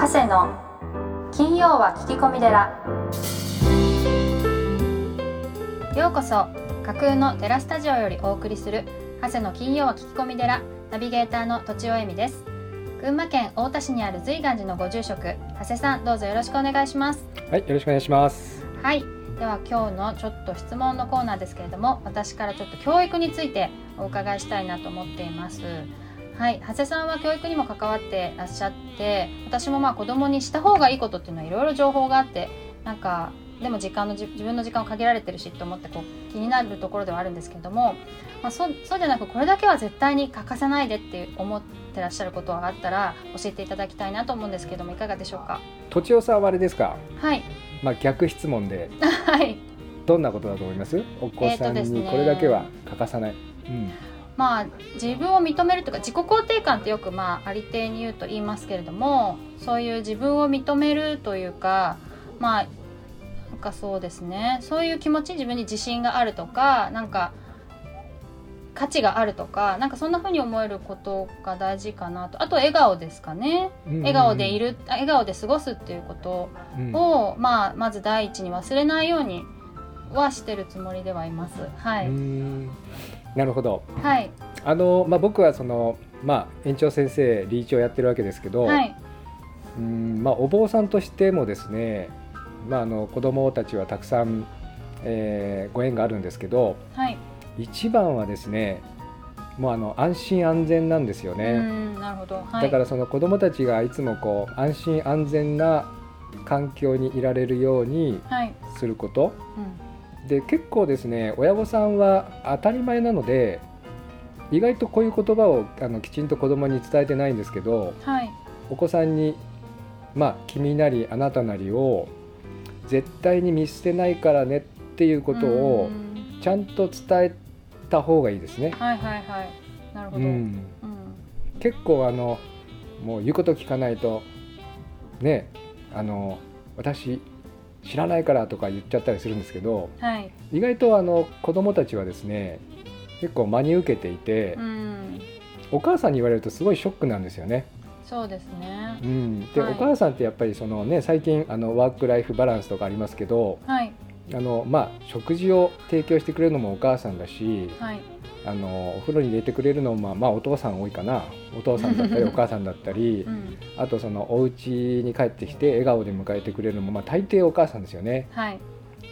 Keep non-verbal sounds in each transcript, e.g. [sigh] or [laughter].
長谷の金曜は聞き込み寺ようこそ架空のテラスタジオよりお送りする長谷の金曜は聞き込み寺ナビゲーターのとちおえみです群馬県太田市にある随願寺のご住職長谷さんどうぞよろしくお願いしますはい、よろしくお願いします。はいでは今日のちょっと質問のコーナーですけれども私からちょっと教育についてお伺いしたいなと思っていますはい長谷さんは教育にも関わってらっしゃって私もまあ子供にした方がいいことっていうのはいろいろ情報があってなんかでも時間のじ自分の時間を限られてるしと思ってこう気になるところではあるんですけれども、まあ、そうそうじゃなくこれだけは絶対に欠かさないでって思ってらっしゃることがあったら教えていただきたいなと思うんですけれどもいかがでしょうか？とちおさんはあれですか？はいまあ逆質問で [laughs] はいどんなことだと思います？お子さんにこれだけは欠かさない。うん。まあ自分を認めるというか自己肯定感ってよくまあありていに言うと言いますけれどもそういう自分を認めるというかまあなんかそうですね。そういう気持ち自分に自信があるとかなんか価値があるとかなんかそんな風に思えることが大事かなと。あと笑顔ですかね。笑顔でいるあ笑顔で過ごすっていうことうん。を、まあ、まず第一に忘れないようにはしてるつもりではいます。はうい、んなるほど。はい。あのまあ僕はそのまあ園長先生理事長やってるわけですけど、はい。うんまあお坊さんとしてもですね、まああの子供たちはたくさん、えーご縁があるんですけど、はい。一番はですね、もうあの安心安全なんですよね。うんなるほど、はい、だからその子どもたちがいつもこう安心安全な環境にいられるようにはい、すること。うん、で結構ですね親御さんは当たり前なので意外とこういう言葉をあのきちんと子どもに伝えてないんですけどはい、お子さんに「まあ君なりあなたなりを絶対に見捨てないからね」っていうことをうん。ちゃんと伝えた方がいいですね。はいはいはい。なるほど、うん、うん。結構あのもう言うこと聞かないとねあの私知らないからとか言っちゃったりするんですけどはい、意外とあの子供たちはですね結構真に受けていて、うん、お母さんに言われるとすごいショックなんですよね。そうですね。うん、で、はい。お母さんってやっぱりそのね最近あのワークライフバランスとかありますけどはい。あのまあ食事を提供してくれるのもお母さんだしはいあのお風呂に入れてくれるのもまあ、まあ、お父さん多いかな。お父さんだったり [laughs] お母さんだったりうん。あとそのお家に帰ってきて笑顔で迎えてくれるのもまあ大抵お母さんですよね。はい。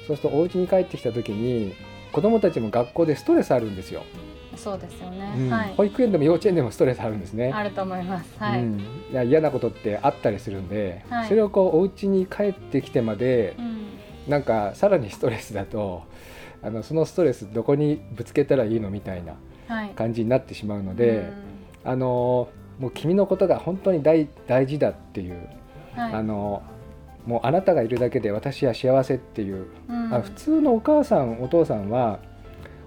そうするとお家に帰ってきた時に子供たちも学校でストレスあるんですよ、そうですよね、うん。はい。保育園でも幼稚園でもストレスあるんですね。あると思います。はい、うん、いや嫌なことってあったりするんで、はい。それをこうお家に帰ってきてまでうん。なんかさらにストレスだとあのそのストレスどこにぶつけたらいいのみたいなはい。感じになってしまうので、あのもう君のことが本当に大大事だっていう、うんはい。あのもうあなたがいるだけで私は幸せっていう、うん。あ普通のお母さんお父さんは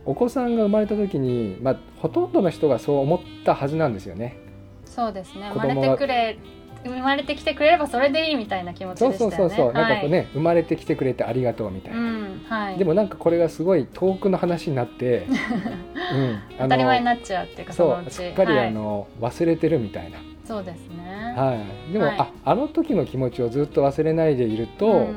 お子さんが生まれた時に、まあ、ほとんどの人がそう思ったはずなんですよね。そうですね。生まれてくれ生まれてきてくれればそれでいいみたいな気持ちそうでしたよね。そうそうそう、なんかこうはいね生まれてきてくれてありがとうみたいな。うんはい、でもなんかこれがすごい遠くの話になって、[laughs] うん、あ当たり前になっちゃうっていうかそうすっかりはい。あの、忘れてるみたいな、そうですね。はい、でも、はい。ああの時の気持ちをずっと忘れないでいると、うん。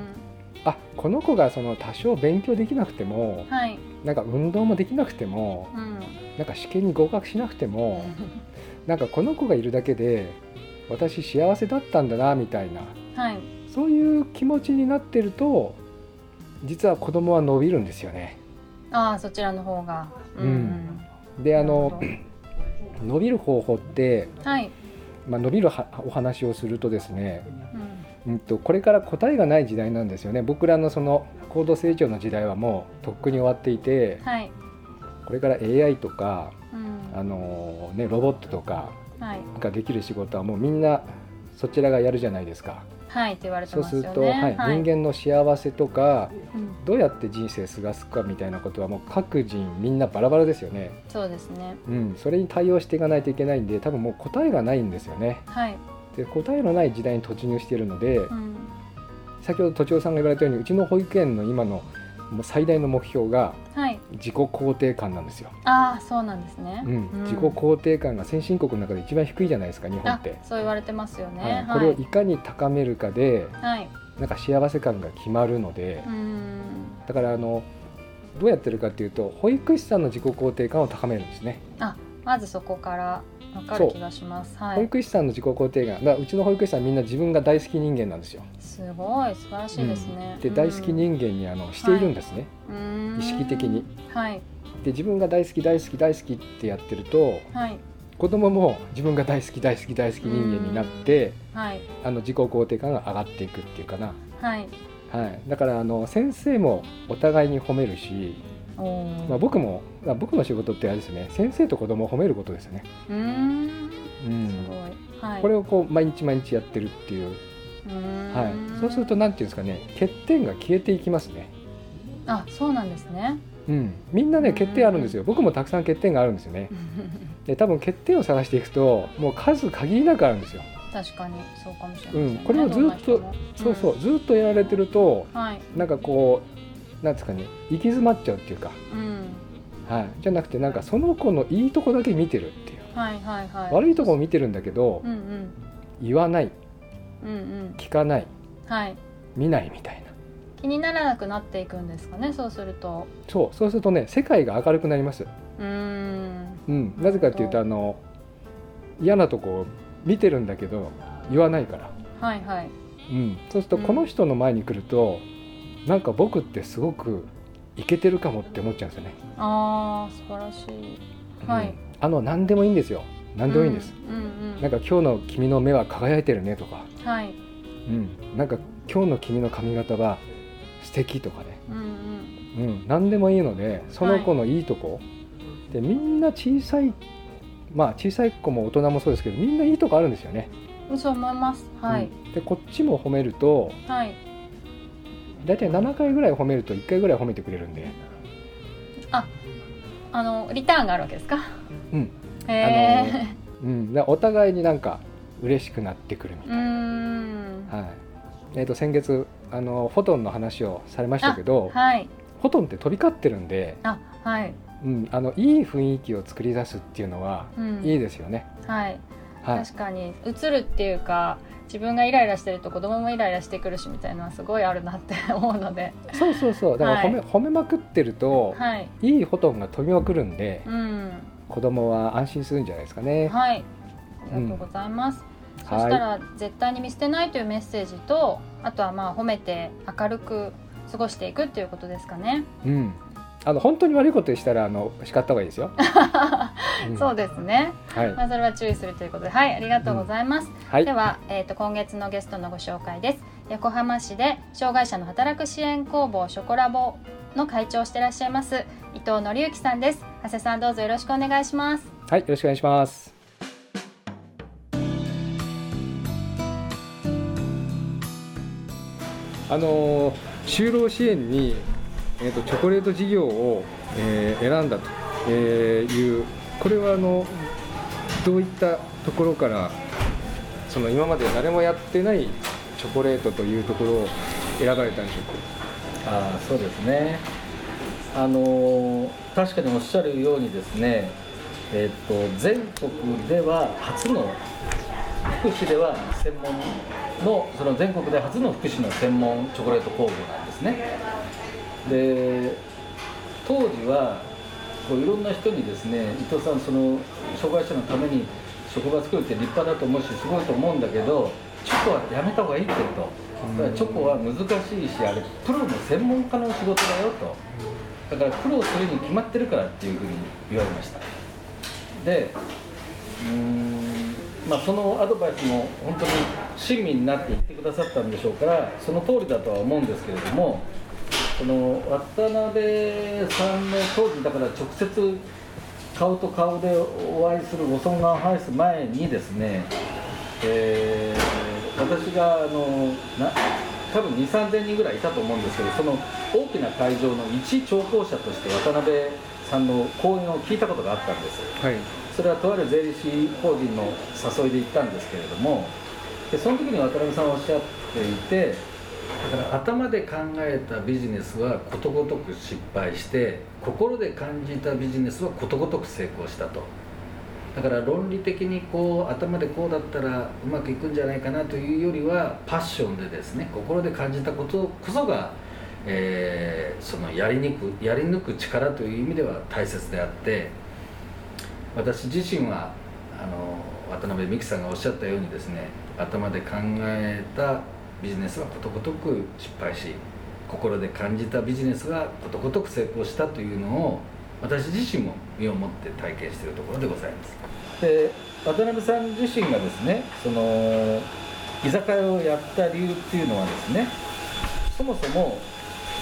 あこの子がその多少勉強できなくてもはい、なんか運動もできなくてもうん、なんか試験に合格しなくても [laughs] なんかこの子がいるだけで私幸せだったんだなみたいな。はい。そういう気持ちになってると実は子供は伸びるんですよね。ああそちらの方が。うん、うん。であのほ [clears throat] 伸びる方法って、どはい、まあ、伸びるはお話をするとですね、うん、うん、とこれから答えがない時代なんですよね。僕らのその高度成長の時代はもうとっくに終わっていてはい、これから AI とかうん、あの、ね、ロボットとかはいができる仕事はもうみんなそちらがやるじゃないですか。はいって言われてそうますると、はいねはい人間の幸せとかうん、どうやって人生過ごすかみたいなことはもう各人みんなバラバラですよね。そうですねうん、それに対応していかないといけないんで多分もう答えがないんですよね。はい、で答えのない時代に突入しているので、うん、先ほど都庁さんが言われたようにうちの保育園の今の最大の目標がはい。自己肯定感なんですよ、ああそうなんですね、うん。自己肯定感が先進国の中で一番低いじゃないですか日本って。あ、そう言われてますよね、はい。これをいかに高めるかではい。なんか幸せ感が決まるので、うん。だからあのどうやってるかっていうと保育士さんの自己肯定感を高めるんですね、まずそこからわかる気がします。はい。保育士さんの自己肯定感。だうちの保育士さんみんな自分が大好き人間なんですよ。すごい素晴らしいですね、で大好き人間にあのしているんですね、間意識的に。はい。で自分が大好き大好き大好きってやってるとはい。子供も自分が大好き大好き大好き人間になってはい。あの自己肯定感が上がっていくっていうかな、はい。はい、だからあの先生もお互いに褒めるし、まあ、僕もまあ僕の仕事ってあれですね先生と子供を褒めることですよね、うーん。うん。すごい。はい。これをこう毎日毎日やってるっていう、うはい、そうするとなんていうんですかね欠点が消えていきますね、あそうなんですね。うん、みんなね欠点あるんですよ。僕もたくさん欠点があるんですよね。[laughs] で多分欠点を探していくともう数限りなくあるんですよ。確かにそうかもしれません、ね。うん。これをずっとそうそうずっとやられてるとうんはい。なんかこうなんですかね行き詰まっちゃうっていうか、うん。はい、じゃなくてなんかその子のいいとこだけ見てるっていう。はいはいはい。悪いとこも見てるんだけどうんうん。言わない。うんうん。聞かない。はい。見ないみたいな。気にならなくなっていくんですかねそうすると。そう。そうするとね世界が明るくなります、うーん。うん、なぜかっていうとあの嫌なとこを見てるんだけど言わないから、はいはい。うん、そうするとこの人の前に来ると、なんか僕ってすごくイケてるかもって思っちゃうんですよね、あー素晴らしい。はい。うん。あの何でもいいんですよ。何でもいいんです、うんうんうん。なんか今日の君の目は輝いてるねとか、はい。うん、なんか今日の君の髪型は素敵とかね、うんうん。うん、何でもいいのでその子のいいとこ、でみんな小さいまあ小さい子も大人もそうですけどみんないいとこあるんですよね、そう思います。はい、うん。でこっちも褒めるとはい大体7回ぐらい褒めると1回ぐらい褒めてくれるんで、あのリターンがあるわけですか？うん。へえうん、お互いになんか嬉しくなってくるみたいな、ん。はい。えー、と先月あのフォトンの話をされましたけど、はい。フォトンって飛び交ってるんで、あはい、うん、あのいい雰囲気を作り出すっていうのはうん、いいですよね、はい。はい、確かに。映るっていうか自分がイライラしてると子供もイライラしてくるしみたいなのはすごいあるなって思うので。そうそうそう。だから褒め,、褒めまくってると、はい。い、いフォトンが飛びまくるんでうん。子供は安心するんじゃないですかね、はい。ありがとうございます、そしたら絶対に見捨てないというメッセージとあとはまあ褒めて明るく過ごしていくっていうことですかね、うん、あの本当に悪いことしたらあの叱った方がいいですよ、[laughs] うん。そうですね、はい。まあ、それは注意するということで。はいありがとうございます、はい。では、えー、と今月のゲストのご紹介です。横浜市で障害者の働く支援工房ショコラボの会長をしていらっしゃいます伊藤則之さんです。長谷さんどうぞよろしくお願いします。はい、よろしくお願いします。あの就労支援に、えー、とチョコレート事業を、えー選んだと、いうこれはあのどういったところからその今まで誰もやってないチョコレートというところを選ばれたんでしょうか？あそうですねあの確かにおっしゃるようにですね、えっと全国では初の福祉では専門のその全国で初の福祉の専門チョコレート工房なんですねで当時はこういろんな人にですね伊藤さんその障害者のために職場作るって立派だと思うしすごいと思うんだけどチョコはやめた方がいいってと。だからチョコは難しいしあれプロの専門家の仕事だよと。だから苦労するに決まってるからっていうふうに言われました。でうーんまあそのアドバイスも本当に親身になって言ってくださったんでしょうからその通りだとは思うんですけれどもその渡辺さんの当時だから直接顔と顔でお会いするご尊願を拝す前にですね、えー私があのな多分2 3 0 0人ぐらいいたと思うんですけどその大きな会場の一聴講者として渡辺さんの講演を聞いたことがあったんです。はい、それはとある税理士法人の誘いで行ったんですけれどもでその時に渡辺さんはおっしゃっていてだから頭で考えたビジネスはことごとく失敗して心で感じたビジネスはことごとく成功したと。だから論理的にこう頭でこうだったらうまくいくんじゃないかなというよりはパッションでですね心で感じたことこそが、えーそのやりにくやり抜く力という意味では大切であって私自身はあの渡辺美樹さんがおっしゃったようにですね頭で考えたビジネスはことごとく失敗し心で感じたビジネスがことごとく成功したというのを私自身も身をもって体験しているところでございます。で渡辺さん自身がですねその居酒屋をやった理由っていうのはですねそもそも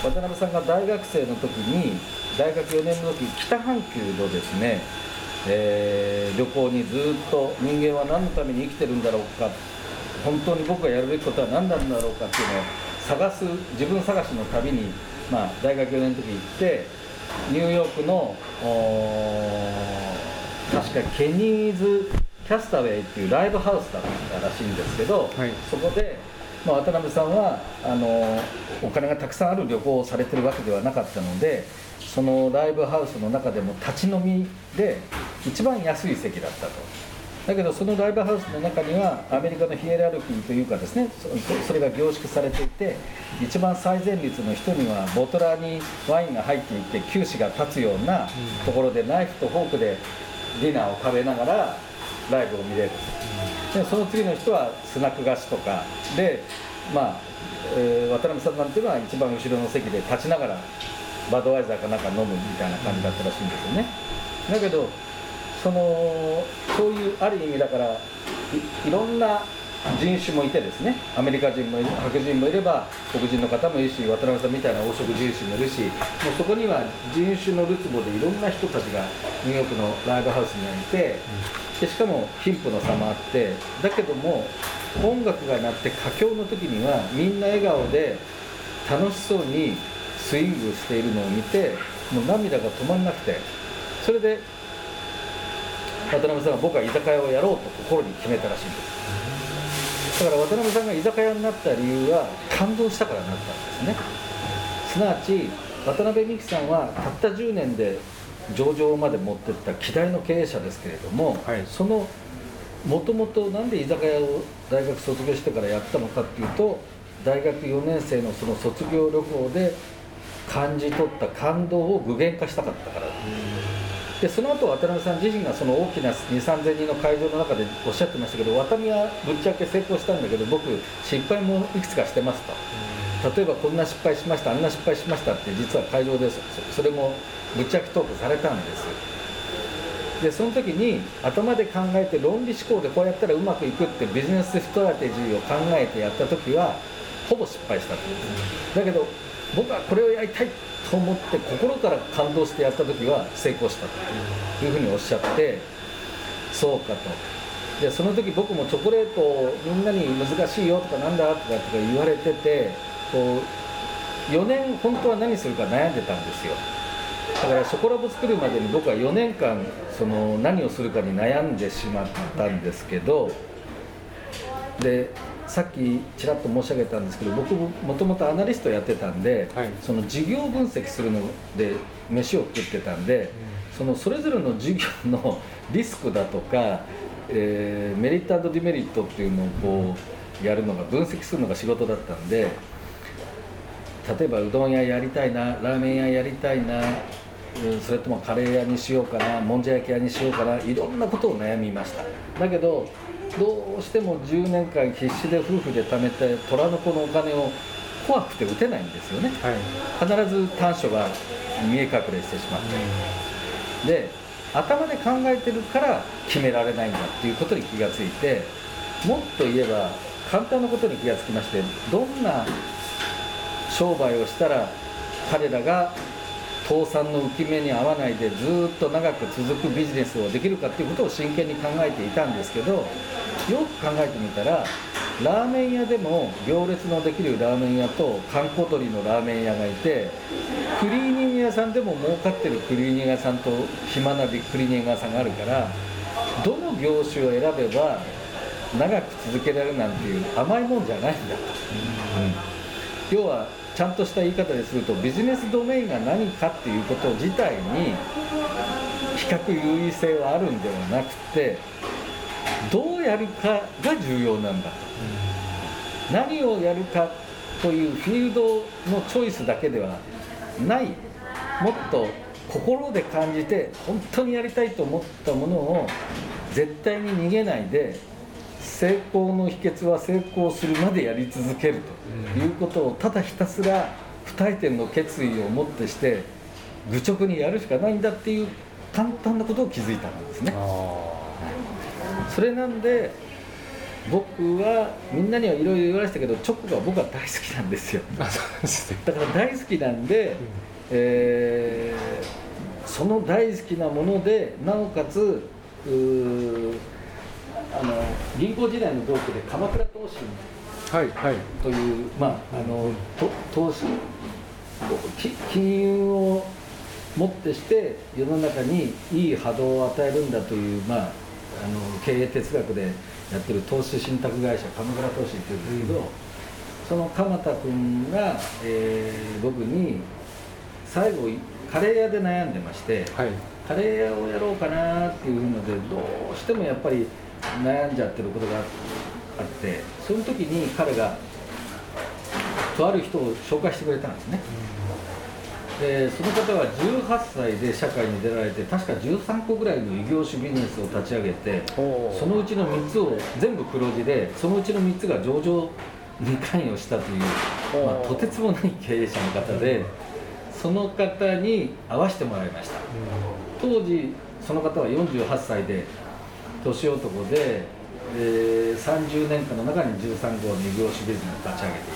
渡辺さんが大学生の時に大学4年の時北半球のですね、えー旅行にずっと人間は何のために生きてるんだろうかっ本当に僕がやるべきことは何なんだろうかっていうのを探す自分探しの旅に、まあ、大学4年の時行ってニューヨークの確かケニーズ・キャスタウェイっていうライブハウスだったらしいんですけど、はいそこで、まあ、渡辺さんはあのお金がたくさんある旅行をされてるわけではなかったのでそのライブハウスの中でも立ち飲みで一番安い席だったと。だけどそのライブハウスの中にはアメリカのヒエラルキーというかですねそれが凝縮されていて一番最前列の人にはボトラーにワインが入っていて臼歯が立つようなところでナイフとフォークでディナーを食べながらライブを見れるでその次の人はスナック菓子とかでまあ、えー渡辺さんなんていうのは一番後ろの席で立ちながらバドワイザーかなんか飲むみたいな感じだったらしいんですよね。だけどそのそういうある意味だからいろんな人種もいてですね。アメリカ人も白人もいれば黒人の方もいるし渡辺さんみたいな黄色人種もいるしもうそこには人種のるつぼでいろんな人たちがニューヨークのライブハウスにいてでしかも貧富の差もあってだけども音楽が鳴って佳境の時にはみんな笑顔で楽しそうにスイングしているのを見てもう涙が止まんなくてそれで渡辺さんは僕は居酒屋をやろうと心に決めたらしいんです。だから渡辺さんが居酒屋になった理由は感動したからになったんですね。すなわち渡辺美樹さんはたった10年で上場まで持ってった希代の経営者ですけれども、はい。そのもともとなんで居酒屋を大学卒業してからやったのかっていうと大学4年生のその卒業旅行で感じ取った感動を具現化したかったからでその後渡辺さん自身がその大きな2 3 0 0 0人の会場の中でおっしゃってましたけど渡辺はぶっちゃけ成功したんだけど僕失敗もいくつかしてますと。例えばこんな失敗しましたあんな失敗しましたって実は会場でそれもぶっちゃけトークされたんです。でその時に頭で考えて論理思考でこうやったらうまくいくってビジネスストラテジーを考えてやった時はほぼ失敗したと。だけど僕はこれをやりたいと思って心から感動してやった時は成功したというふうにおっしゃってそうかと。でその時僕もチョコレートをみんなに難しいよとかなんだとかとか言われててこう4年本当は何するか悩んでたんですよ。だからショコラボ作るまでに僕は4年間その何をするかに悩んでしまったんですけどでさっきちらっと申し上げたんですけど僕ももともとアナリストやってたんで、はい。その事業分析するので飯を食ってたんで、そのそれぞれの事業のリスクだとか、えーメリットディメリットっていうのをこうやるのが分析するのが仕事だったんで例えばうどん屋やりたいなラーメン屋やりたいなうんそれともカレー屋にしようかなもんじゃ焼き屋にしようかないろんなことを悩みました。だけどどうしても10年間必死で夫婦で貯めて虎の子のお金を怖くて打てないんですよね。はい。必ず短所が見え隠れしてしまって。で頭で考えてるから決められないんだっていうことに気がついてもっと言えば簡単なことに気がつきましてどんな商売をしたら彼らが倒産の浮き目に合わないでずーっと長く続くビジネスをできるかっていうことを真剣に考えていたんですけどよく考えてみたらラーメン屋でも行列のできるラーメン屋と観光鳥のラーメン屋がいてクリーニング屋さんでも儲かってるクリーニング屋さんと暇なクリーニング屋さんがあるからどの業種を選べば長く続けられるなんていう甘いもんじゃないんだと、うん。要はちゃんとした言い方でするとビジネスドメインが何かっていうこと自体に比較優位性はあるんではなくてどうやるかが重要なんだと、何をやるかというフィールドのチョイスだけではない。もっと心で感じて本当にやりたいと思ったものを絶対に逃げないで成功の秘訣は成功するまでやり続けるということをただひたすら不退転の決意をもってして愚直にやるしかないんだっていう簡単なことを気づいたんですね。それなんで僕はみんなにはいろいろ言われましたけどチョコが僕は大好きなんですよ。だから大好きなんで、えーその大好きなものでなおかつうーあの銀行時代の同期で鎌倉投信はいはい。という、まあ、あのと投資き金融をもってして世の中にいい波動を与えるんだという、まあ、あの経営哲学でやってる投資信託会社鎌倉投資っていうんですけど、その鎌田君が、えー僕に最後カレー屋で悩んでまして、はい。カレー屋をやろうかなっていうのでどうしてもやっぱり悩んじゃってることがあってその時に彼がとある人を紹介してくれたんですね。でその方は18歳で社会に出られて確か13個ぐらいの異業種ビジネスを立ち上げてそのうちの3つを全部黒字でそのうちの3つが上場に関与したという、まあ、とてつもない経営者の方でその方に会わせてもらいました。当時その方は48歳で年男で、えー30年間の中に13号の異業種ビジネスを立ち上げてい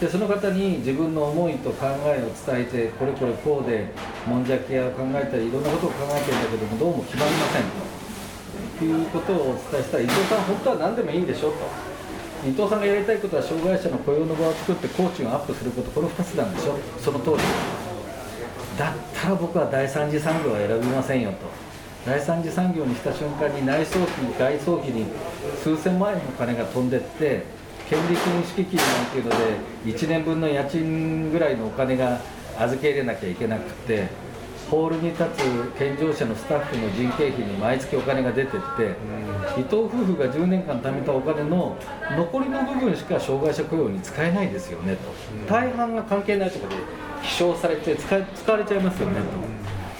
て。でその方に自分の思いと考えを伝えてこれこれこうでもんじゃ系を考えたりいろんなことを考えてるんだけどもどうも決まりませんと。いうことをお伝えしたら伊藤さん本当は何でもいいんでしょと。伊藤さんがやりたいことは障害者の雇用の場を作って工賃をアップすること。この2つなんでしょ。その通り。だったら僕は第三次産業は選びませんよと第三次産業にした瞬間に内装費外装費に数千万円の金が飛んでって権利金敷金なんていうので1年分の家賃ぐらいのお金が預け入れなきゃいけなくてホールに立つ健常者のスタッフの人件費に毎月お金が出てって伊藤夫婦が10年間貯めたお金の残りの部分しか障害者雇用に使えないですよねと。大半が関係ないところで飛翔されて使使われちゃいますよねと。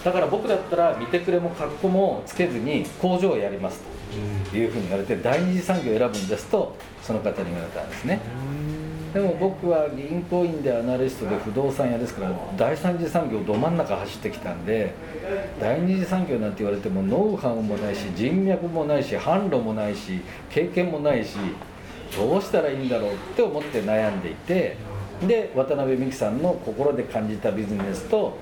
だから僕だったら見てくれも格好もつけずに工場をやりますと。いうふうに言われて第二次産業を選ぶんですとその方に言われたんですね。でも僕は銀行員でアナリストで不動産屋ですから第三次産業ど真ん中走ってきたんで第二次産業なんて言われてもノウハウもないし人脈もないし販路もないし経験もないしどうしたらいいんだろうって思って悩んでいてで渡辺美樹さんの心で感じたビジネスと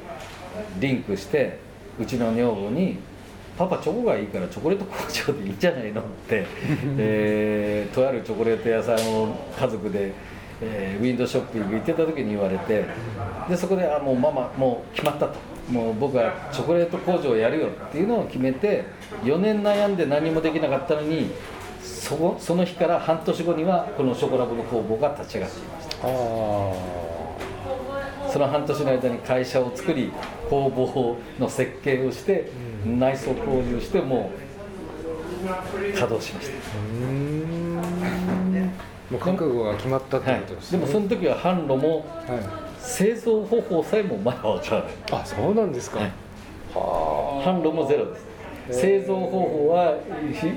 リンクしてうちの女房に「パパチョコがいいからチョコレート工場でいいんじゃないの?」って、[laughs] えーとあるチョコレート屋さんを家族で、えーウィンドウショッピング行ってた時に言われてでそこで「あもうママもう決まった」と。もう僕はチョコレート工場をやるよっていうのを決めて4年悩んで何もできなかったのにそこその日から半年後にはこのショコラボの工房が立ち上がっていましたあその半年の間に会社を作り工房の設計をして、内装工事をしてもう稼働しましーうーん。もう覚悟が決まったってた、はいことですでね、もその時は販路もはい。製造方法さえもまだわからない。あそうなんですか、はい。は販路もゼロです。製造方法は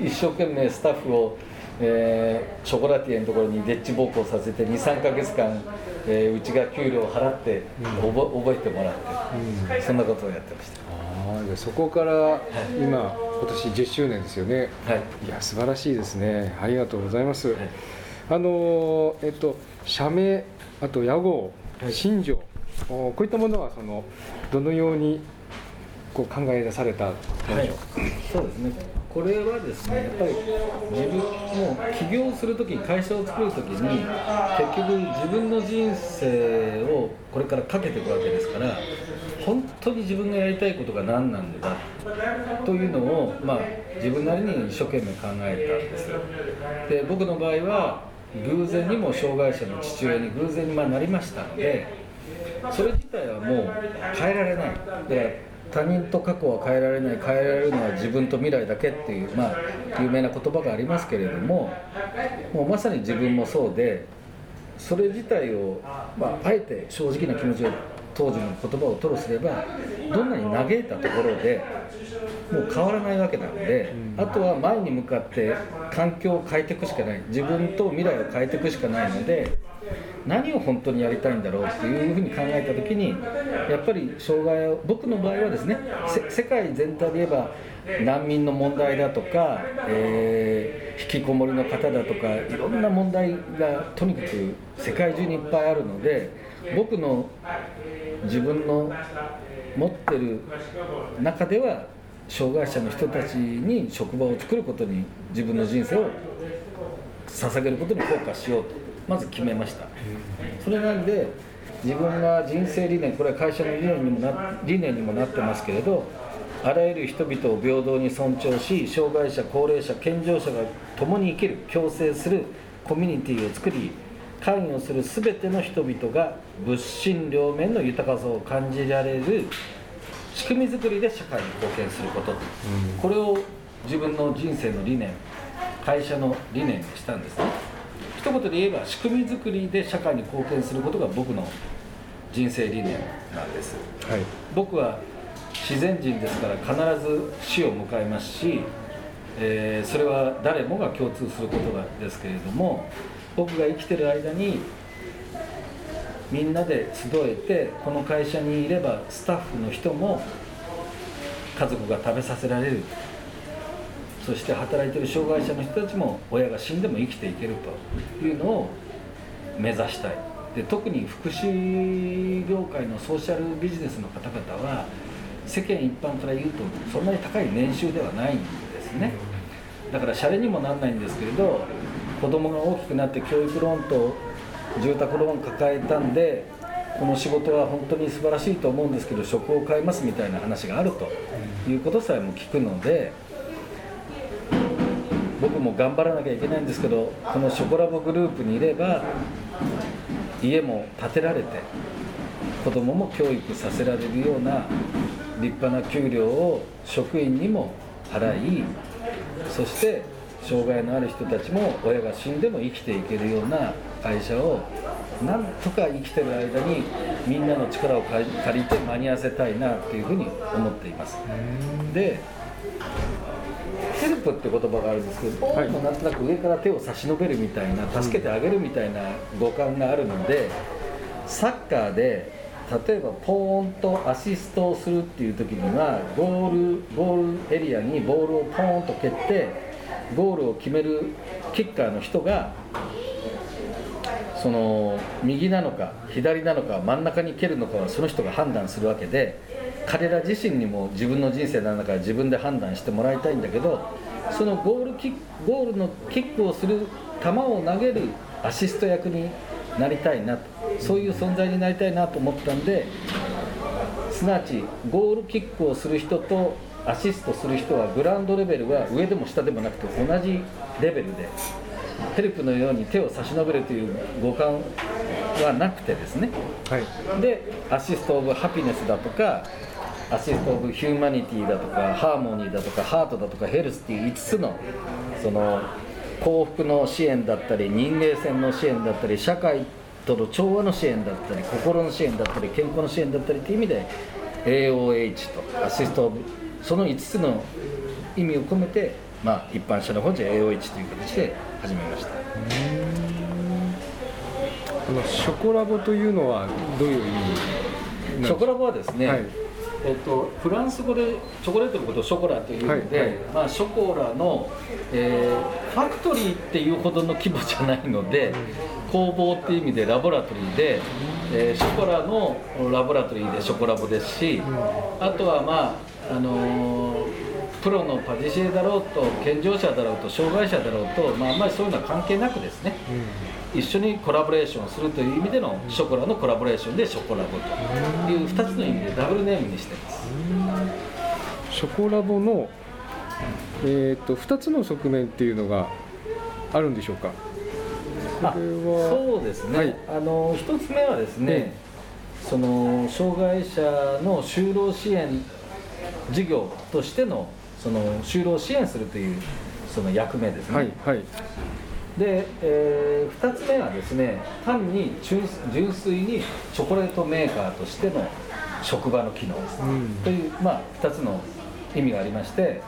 一生懸命スタッフを、えーショコラティエのところにデッチ奉公させて23か月間、えーうちが給料を払って、覚覚えてもらって、そんなことをやってましああじゃあそこから今今年10周年ですよね。たはい。いや素晴らしいですね。ありがとうございます、はい。あのーえっと社名あと屋号はい。新庄、おこういったものはそのどのようにこう考え出されたでしょうそうですね。これはですねやっぱり自分も起業するとき会社を作るときに結局自分の人生をこれからかけていくわけですから本当に自分がやりたいことが何なんだというのを、まあ、自分なりに一生懸命考えたんです。で僕の場合は、偶然にも障害者の父親に偶然にまなりましたのでそれ自体はもう変えられない。だから他人と過去は変えられない変えられるのは自分と未来だけっていう、まあ、有名な言葉がありますけれどももうまさに自分もそうでそれ自体を、まあ、あえて正直な気持ちを当時の言葉を吐露すればどんなに嘆いたところでもう変わらないわけなので、あとは前に向かって環境を変えていくしかない自分と未来を変えていくしかないので何を本当にやりたいんだろうっていうふうに考えた時にやっぱり障害を僕の場合はですね世界全体で言えば難民の問題だとか、えー、引きこもりの方だとかいろんな問題がとにかく世界中にいっぱいあるので僕の自分の持ってる中では障害者の人たちに職場を作ることに自分の人生を捧げることにフォーカスしようと。まず決めました。それなんで自分が人生理念これは会社の理念にもな理念にもなってますけれどあらゆる人々を平等に尊重し障害者高齢者健常者が共に生きる共生するコミュニティを作り関与する全ての人々が物心両面の豊かさを感じられる仕組み作りで社会に貢献すること、うん、これを自分の人生の理念会社の理念にしたんですね一言で言えば仕組み作りで社会に貢献することが僕の人生理念なんです、はい、僕は自然人ですから必ず死を迎えますし、えー、それは誰もが共通することですけれども僕が生きてる間にみんなで集えてこの会社にいればスタッフの人も家族が食べさせられるそして働いてる障害者の人たちも親が死んでも生きていけるというのを目指したい。で特に福祉業界のソーシャルビジネスの方々は世間一般から言うとそんなに高い年収ではないんですね。だからシャレにもなんないんですけれど子供が大きくなって教育ローンと住宅ローン抱えたんでこの仕事は本当に素晴らしいと思うんですけど職を変えますみたいな話があるということさえも聞くのでも頑張らなきゃいけないんですけどこのショコラボグループにいれば家も建てられて子供もも教育させられるような立派な給料を職員にも払いそして障害のある人たちも親が死んでも生きていけるような会社をなんとか生きてる間にみんなの力を借りて間に合わせたいなっていうふうに思っています。でプって言葉があるんですけど、はい、もなんとなく上から手を差し伸べるみたいな助けてあげるみたいな五感があるのでサッカーで例えばポーンとアシストをするっていう時にはゴールゴールエリアにボールをポーンと蹴ってゴールを決めるキッカーの人がその右なのか左なのか真ん中に蹴るのかはその人が判断するわけで彼ら自身にも自分の人生なんだから自分で判断してもらいたいんだけどそのゴールキゴールのキックをする球を投げるアシスト役になりたいなとそういう存在になりたいなと思ったんですなわちゴールキックをする人とアシストする人はグラウンドレベルは上でも下でもなくて同じレベルでヘルプのように手を差し伸べるという語感はなくてですね、はい、で Assist of Happiness だとか Assist of Humanity だとかハーモニーだとかハートだとかヘルスっていう5つのその幸福の支援だったり人間性の支援だったり社会との調和の支援だったり心の支援だったり健康の支援だったりという意味で AOH とアシスト・オブその5つの意味を込めてまあ、一般社の本社 AO1 という形で始めました。このショコラボというのはどういう意味ショコラボはですね、はい、えっと、フランス語でチョコレートのことをショコラというので、はいはい、まあ、ショコラの、えー、ファクトリーっていうほどの規模じゃないので、工房っていう意味でラボラトリーで、えー、ショコラのラボラトリーでショコラボですし、あとはまああのープロのパティシエだろうと健常者だろうと障害者だろうと、まあ、あんまりそういうのは関係なくですね、うん、一緒にコラボレーションするという意味でのショコラのコラボレーションでショコラボという2つの意味でダブルネームにしてます。ショコラボの、えーと、2つの側面っていうのがあるんでしょうか？そうですね、はい。あの一つ目はですね、えその障害者の就労支援事業としてのその就労を支援するというその役目ですね、はいはいで、え2つ目はですね単に純純粋にチョコレートメーカーとしての職場の機能という、まあ、2つの意味がありまして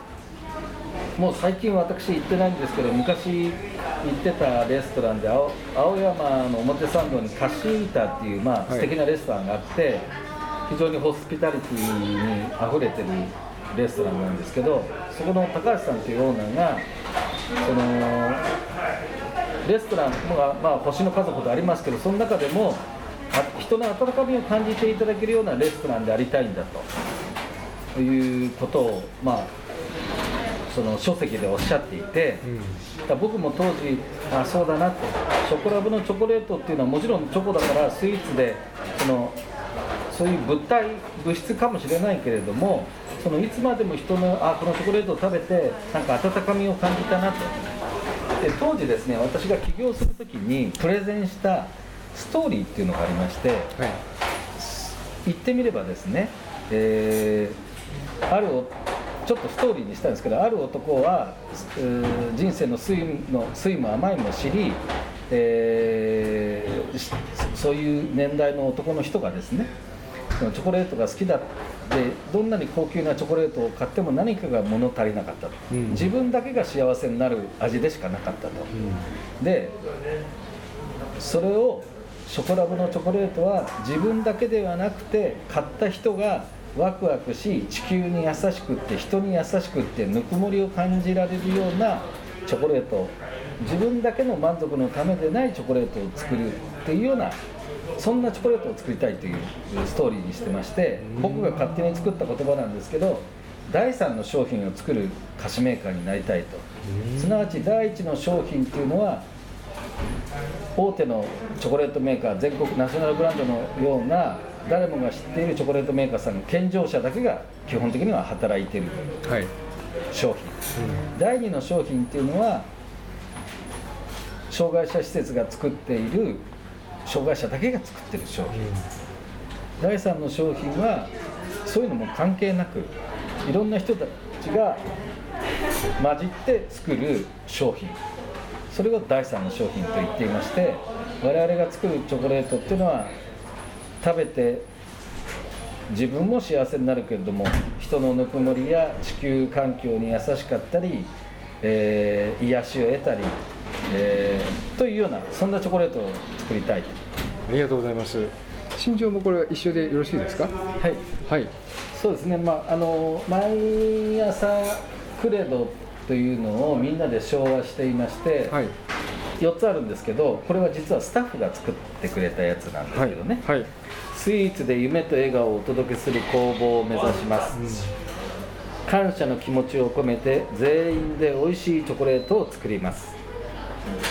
もう最近私行ってないんですけど昔行ってたレストランで青青山の表参道にカシータっていう、まあ、い。素敵なレストランがあって、非常にホスピタリティにあふれてるレストランなんですけどそこの高橋さんというオーナーがそのレストランが、まあ、星の数ほどありますけどその中でもあ人の温かみを感じていただけるようなレストランでありたいんだと。いうことを、まあ、その書籍でおっしゃっていて、うん。僕も当時あそうだなと。チョコラブのチョコレートっていうのはもちろんチョコだからスイーツでそのそういう物体物質かもしれないけれどもそのいつまでも人のあこのチョコレートを食べてなんか温かみを感じたなとで当時ですね私が起業する時にプレゼンしたストーリーっていうのがありましてはい。言ってみればですね、えーあるおちょっとストーリーにしたんですけどある男は、えー人生の酸いの酸いも甘いも知り、えーしそういう年代の男の人がですねチョコレートが好きだってどんなに高級なチョコレートを買っても何かが物足りなかったと、うん。自分だけが幸せになる味でしかなかったと。でそれをショコラブのチョコレートは自分だけではなくて買った人がワクワクし地球に優しくって人に優しくってぬくもりを感じられるようなチョコレート自分だけの満足のためでないチョコレートを作るっていうようなそんなチョコレートを作りたいというストーリーにしてまして僕が勝手に作った言葉なんですけど第3の商品を作る菓子メーカーになりたいと。すなわち第1の商品っていうのは大手のチョコレートメーカー全国ナショナルブランドのような誰もが知っているチョコレートメーカーさんの健常者だけが基本的には働いているはい。商品。第2の商品っていうのは障害者施設が作っている障害者だけが作ってる商品。第3の商品はそういうのも関係なくいろんな人たちが混じって作る商品。それが第3の商品と言っていまして我々が作るチョコレートっていうのは食べて自分も幸せになるけれども人のぬくもりや地球環境に優しかったり、えー癒しを得たり、えーというようなそんなチョコレートを作りたいありがとうございます。心情もこれは一緒でよろしいですか？はい。はい。そうですね、まあ、あの毎朝クレドというのをみんなで昭和していまして、はい。4つあるんですけどこれは実はスタッフが作ってくれたやつなんですはいけどね、はい。スイーツで夢と笑顔をお届けする工房を目指します、感謝の気持ちを込めて全員で美味しいチョコレートを作ります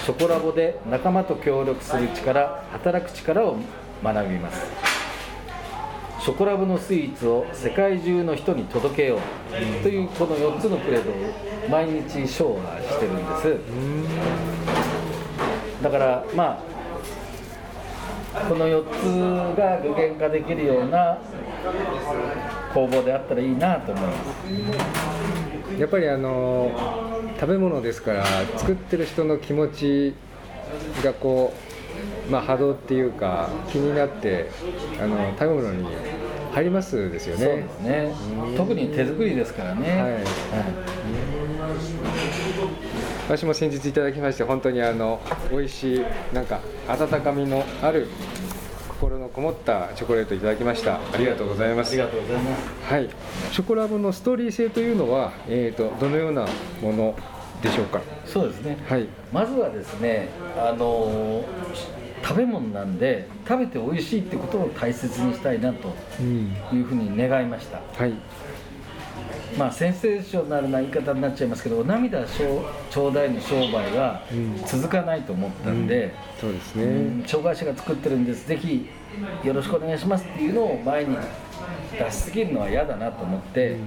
チョコラボで仲間と協力する力働く力を学びます。ショコラボのスイーツを世界中の人に届けようというこの4つのクレドを毎日昭和してるんです。だからまあこの4つが具現化できるような工房であったらいいなと思います。やっぱりあの食べ物ですから作ってる人の気持ちがこうまあ波動っていうか気になってあの食べ物に入りますですよね。そうですね特に手作りですからね、はい。はい。私も先日いただきまして本当にあの美味しいなんか温かみのあるこもったチョコレートいただきました。ありがとうございます。ありがとうございます。はい。チョコラボのストーリー性というのは、えー、とどのようなものでしょうか？そうですね。はい。まずはですねあの食べ物なんで食べて美味しいってことを大切にしたいなとうん。いうふうに願いました。はいまあセンセーショナルな言い方になっちゃいますけどお涙ちょうだいの商売はうん。続かないと思ったんで、そうですうん。ね障害者が作ってるんです。ぜひよろしくお願いしますっていうのを前に出しすぎるのは嫌だなと思って、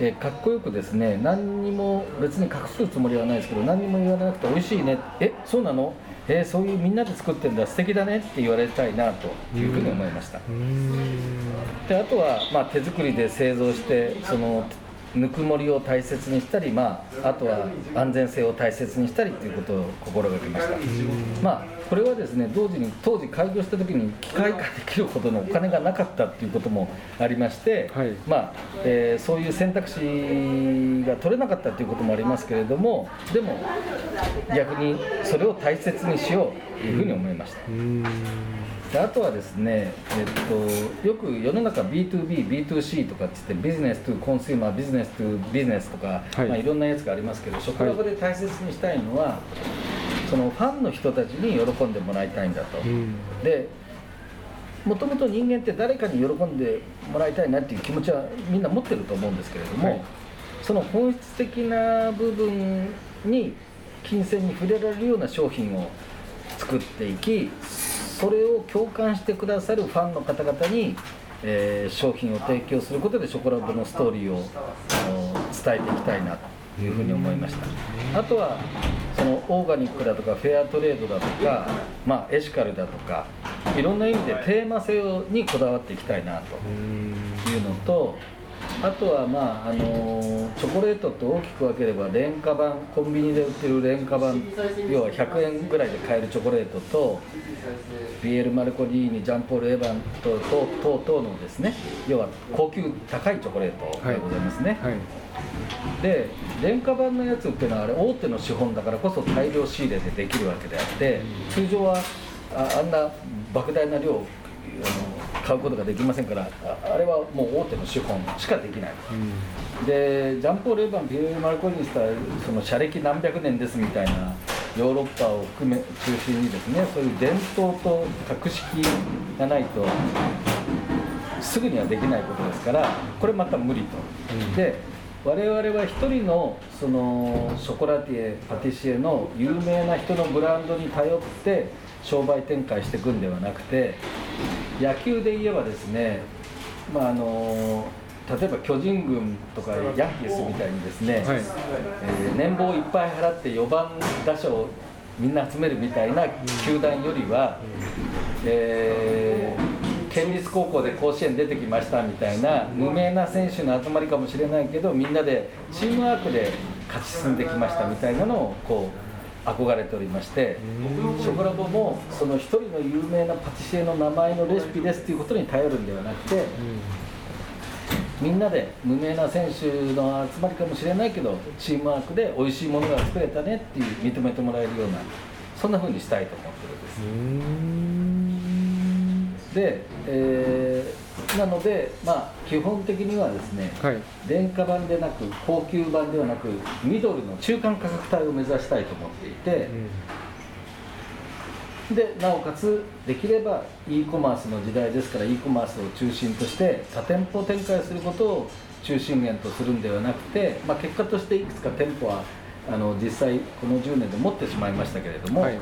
えーかっこよくですね何にも別に隠すつもりはないですけど何にも言わなくて美味しいね。えそうなの？えーそういうみんなで作ってんだ素敵だねって言われたいなというふうに思いました、であとは、まあ、手作りで製造してそのぬくもりを大切にしたり、まあ、あとは安全性を大切にしたりということを心がけました、まあ、これはですね同時に当時開業した時に機械化できるほどのお金がなかったっていうこともありまして、はいまあえーそういう選択肢が取れなかったということもありますけれどもでも逆にそれを大切にしようというふうに思いました。であとはですね、えっと、よく世の中 B2B、B2C とかって言ってビジネスとコンシューマー、ビジネスとビジネスとか、はい。いまあ、いろんなやつがありますけど職場で大切にしたいのは、そのファンの人たちに喜んでもらいたいんだと。でもともと人間って誰かに喜んでもらいたいなっていう気持ちはみんな持ってると思うんですけれども、はい。その本質的な部分に金銭に触れられるような商品を作っていきそれを共感してくださるファンの方々に、えー商品を提供することでショコラボのストーリーをあの伝えていきたいなというふうに思いました。あとはそのオーガニックだとかフェアトレードだとか、まあ、エシカルだとかいろんな意味でテーマ性にこだわっていきたいなというのとあとはまああのチョコレートと大きく分ければ廉価版コンビニで売ってる廉価版要は100円ぐらいで買えるチョコレートとビエル・マルコリーニジャンポール・エヴァント等等々のですね要は高級高いチョコレートでございますね、はい。で廉価版のやつっていうのはあれ大手の資本だからこそ大量仕入れでできるわけであって通常はああんな莫大な量をあの買うことができませんからああれはもう大手の資本しかできない。でジャンポール・エヴァンピエール・マルコリーニしたらその社歴何百年ですみたいなヨーロッパを含め中心にですねそういう伝統と格式がないとすぐにはできないことですからこれまた無理と、うん。で我々は一人のそのショコラティエパティシエの有名な人のブランドに頼って商売展開していくんではなくて野球で言えばですねまああの例えば巨人軍とかヤンキースみたいにですね、はい。えー年俸いっぱい払って4番打者をみんな集めるみたいな球団よりは、えー県立高校で甲子園出てきましたみたいな無名な選手の集まりかもしれないけどみんなでチームワークで勝ち進んできましたみたいなのをこう憧れておりましてショコラボもその一人の有名なパティシエの名前のレシピですっていうことに頼るんではなくてみんなで無名な選手の集まりかもしれないけどチームワークで美味しいものが作れたねっていう認めてもらえるようなそんな風にしたいと思ってるんです。で、えーなので、まあ、基本的にはですね、はい。廉価版でなく高級版ではなくミドルの中間価格帯を目指したいと思っていて、でなおかつできれば e コマースの時代ですから e コマースを中心として多店舗展開することを中心源とするんではなくて、まあ、結果としていくつか店舗はあの実際この10年で持ってしまいましたけれども、はい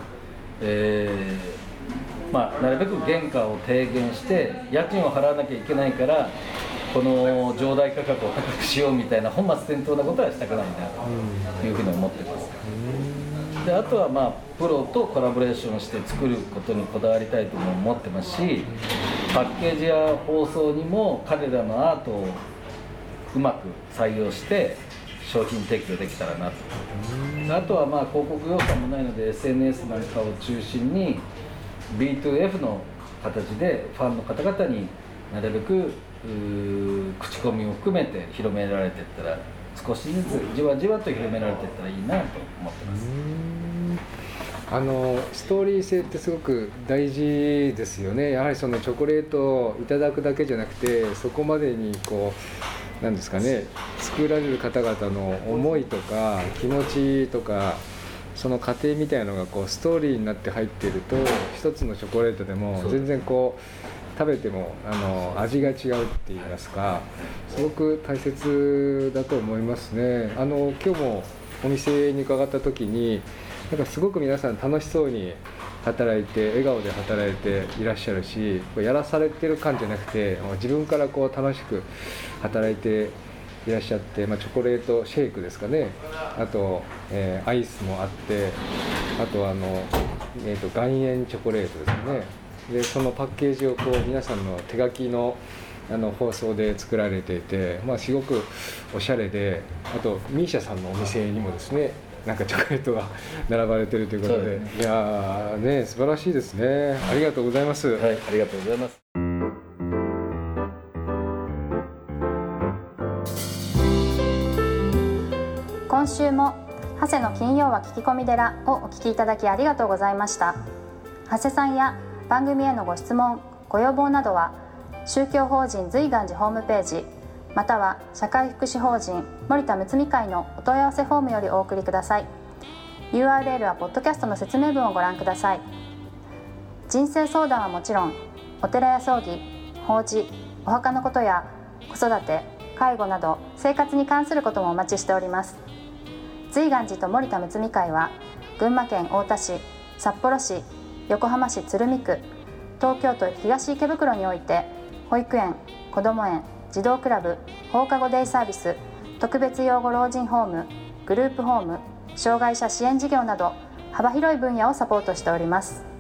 えーまあ、なるべく原価を低減して家賃を払わなきゃいけないからこの上代価格を高くしようみたいな本末転倒なことはしたくないなというふうに思ってます。であとはまあプロとコラボレーションして作ることにこだわりたいとも思ってますしパッケージや包装にも彼らのアートをうまく採用して商品提供できたらなと。あとはまあ広告予算もないので SNS なんかを中心に B2F の形でファンの方々になるべく口コミを含めて広められていったら少しずつじわじわと広められていったらいいなと思ってます。あのストーリー性ってすごく大事ですよねやはりそのチョコレートをいただくだけじゃなくてそこまでにこうなんですかね作られる方々の思いとか気持ちとかその過程みたいなのがこうストーリーになって入ってると一つのチョコレートでも全然こう食べてもあの味が違うって言いますかすごく大切だと思いますね。あの今日もお店に伺った時になんかすごく皆さん楽しそうに働いて笑顔で働いていらっしゃるしやらされてる感じゃなくて自分からこう楽しく働いていらっしゃって、まあ、チョコレートシェイクですかねあと、えーアイスもあってあとあの、えー、と岩塩チョコレートですかねでそのパッケージをこう皆さんの手書きのあの放送で作られていて、まあ、すごくおしゃれであとミーシャさんのお店にもですねなんかチョコレートが [laughs] 並ばれてるということで。ね。いやーね素晴らしいですね。ありがとうございます、はいありがとうございます。今週も長谷の金曜は聞き込み寺をお聞きいただきありがとうございました。長谷さんや番組へのご質問ご要望などは宗教法人随願寺ホームページまたは社会福祉法人森田睦美会のお問い合わせフォームよりお送りください。URL はポッドキャストの説明文をご覧ください。人生相談はもちろんお寺や葬儀法事お墓のことや子育て介護など生活に関することもお待ちしております。随願寺と森田睦美会は群馬県太田市札幌市横浜市鶴見区東京都東池袋において保育園こども園児童クラブ放課後デイサービス特別養護老人ホームグループホーム障害者支援事業など幅広い分野をサポートしております。